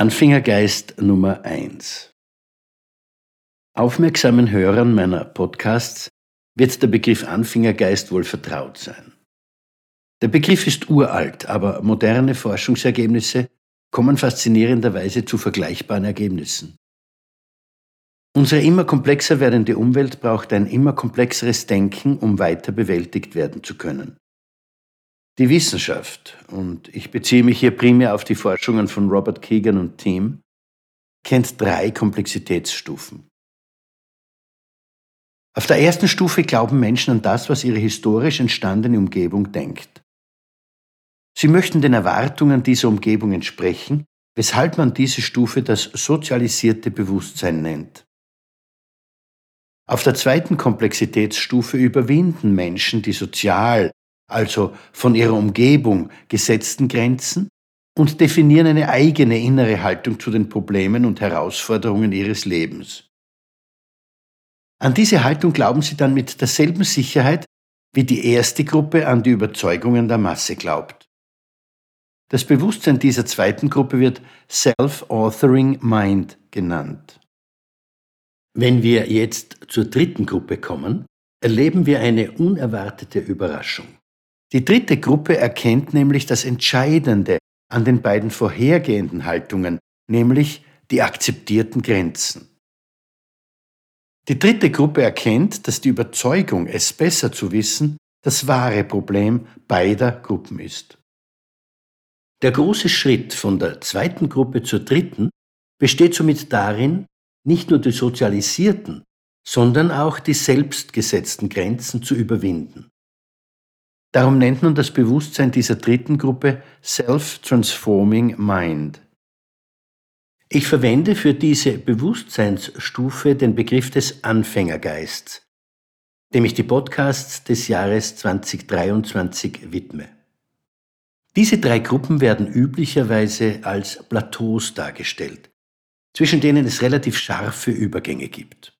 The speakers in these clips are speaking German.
Anfängergeist Nummer 1 Aufmerksamen Hörern meiner Podcasts wird der Begriff Anfängergeist wohl vertraut sein. Der Begriff ist uralt, aber moderne Forschungsergebnisse kommen faszinierenderweise zu vergleichbaren Ergebnissen. Unsere immer komplexer werdende Umwelt braucht ein immer komplexeres Denken, um weiter bewältigt werden zu können. Die Wissenschaft, und ich beziehe mich hier primär auf die Forschungen von Robert Keegan und Team, kennt drei Komplexitätsstufen. Auf der ersten Stufe glauben Menschen an das, was ihre historisch entstandene Umgebung denkt. Sie möchten den Erwartungen dieser Umgebung entsprechen, weshalb man diese Stufe das sozialisierte Bewusstsein nennt. Auf der zweiten Komplexitätsstufe überwinden Menschen die sozial also von ihrer Umgebung gesetzten Grenzen und definieren eine eigene innere Haltung zu den Problemen und Herausforderungen ihres Lebens. An diese Haltung glauben sie dann mit derselben Sicherheit, wie die erste Gruppe an die Überzeugungen der Masse glaubt. Das Bewusstsein dieser zweiten Gruppe wird Self-Authoring Mind genannt. Wenn wir jetzt zur dritten Gruppe kommen, erleben wir eine unerwartete Überraschung. Die dritte Gruppe erkennt nämlich das Entscheidende an den beiden vorhergehenden Haltungen, nämlich die akzeptierten Grenzen. Die dritte Gruppe erkennt, dass die Überzeugung, es besser zu wissen, das wahre Problem beider Gruppen ist. Der große Schritt von der zweiten Gruppe zur dritten besteht somit darin, nicht nur die sozialisierten, sondern auch die selbstgesetzten Grenzen zu überwinden. Darum nennt man das Bewusstsein dieser dritten Gruppe Self-Transforming Mind. Ich verwende für diese Bewusstseinsstufe den Begriff des Anfängergeists, dem ich die Podcasts des Jahres 2023 widme. Diese drei Gruppen werden üblicherweise als Plateaus dargestellt, zwischen denen es relativ scharfe Übergänge gibt.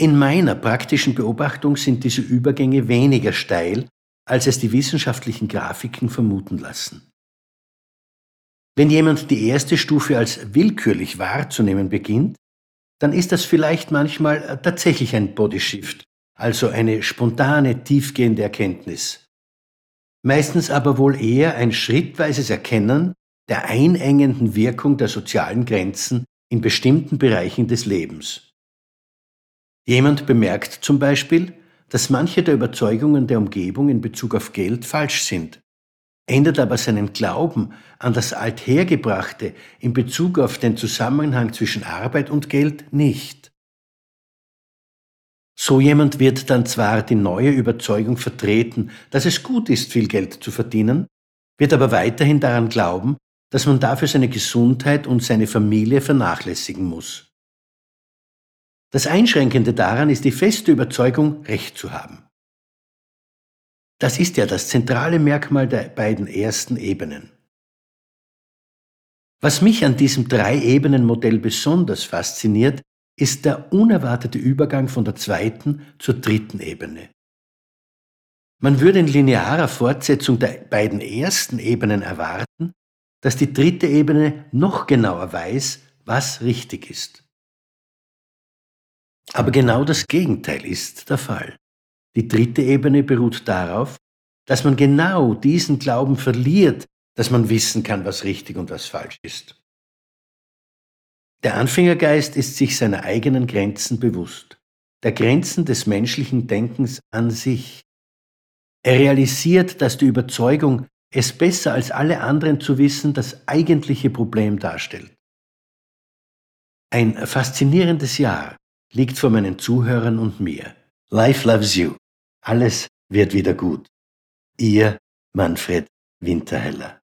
In meiner praktischen Beobachtung sind diese Übergänge weniger steil, als es die wissenschaftlichen Grafiken vermuten lassen. Wenn jemand die erste Stufe als willkürlich wahrzunehmen beginnt, dann ist das vielleicht manchmal tatsächlich ein Bodyshift, also eine spontane, tiefgehende Erkenntnis. Meistens aber wohl eher ein schrittweises Erkennen der einengenden Wirkung der sozialen Grenzen in bestimmten Bereichen des Lebens. Jemand bemerkt zum Beispiel, dass manche der Überzeugungen der Umgebung in Bezug auf Geld falsch sind, ändert aber seinen Glauben an das Althergebrachte in Bezug auf den Zusammenhang zwischen Arbeit und Geld nicht. So jemand wird dann zwar die neue Überzeugung vertreten, dass es gut ist, viel Geld zu verdienen, wird aber weiterhin daran glauben, dass man dafür seine Gesundheit und seine Familie vernachlässigen muss. Das Einschränkende daran ist die feste Überzeugung, Recht zu haben. Das ist ja das zentrale Merkmal der beiden ersten Ebenen. Was mich an diesem Drei-Ebenen-Modell besonders fasziniert, ist der unerwartete Übergang von der zweiten zur dritten Ebene. Man würde in linearer Fortsetzung der beiden ersten Ebenen erwarten, dass die dritte Ebene noch genauer weiß, was richtig ist. Aber genau das Gegenteil ist der Fall. Die dritte Ebene beruht darauf, dass man genau diesen Glauben verliert, dass man wissen kann, was richtig und was falsch ist. Der Anfängergeist ist sich seiner eigenen Grenzen bewusst, der Grenzen des menschlichen Denkens an sich. Er realisiert, dass die Überzeugung, es besser als alle anderen zu wissen, das eigentliche Problem darstellt. Ein faszinierendes Jahr, liegt vor meinen Zuhörern und mir. Life loves you. Alles wird wieder gut. Ihr Manfred Winterheller.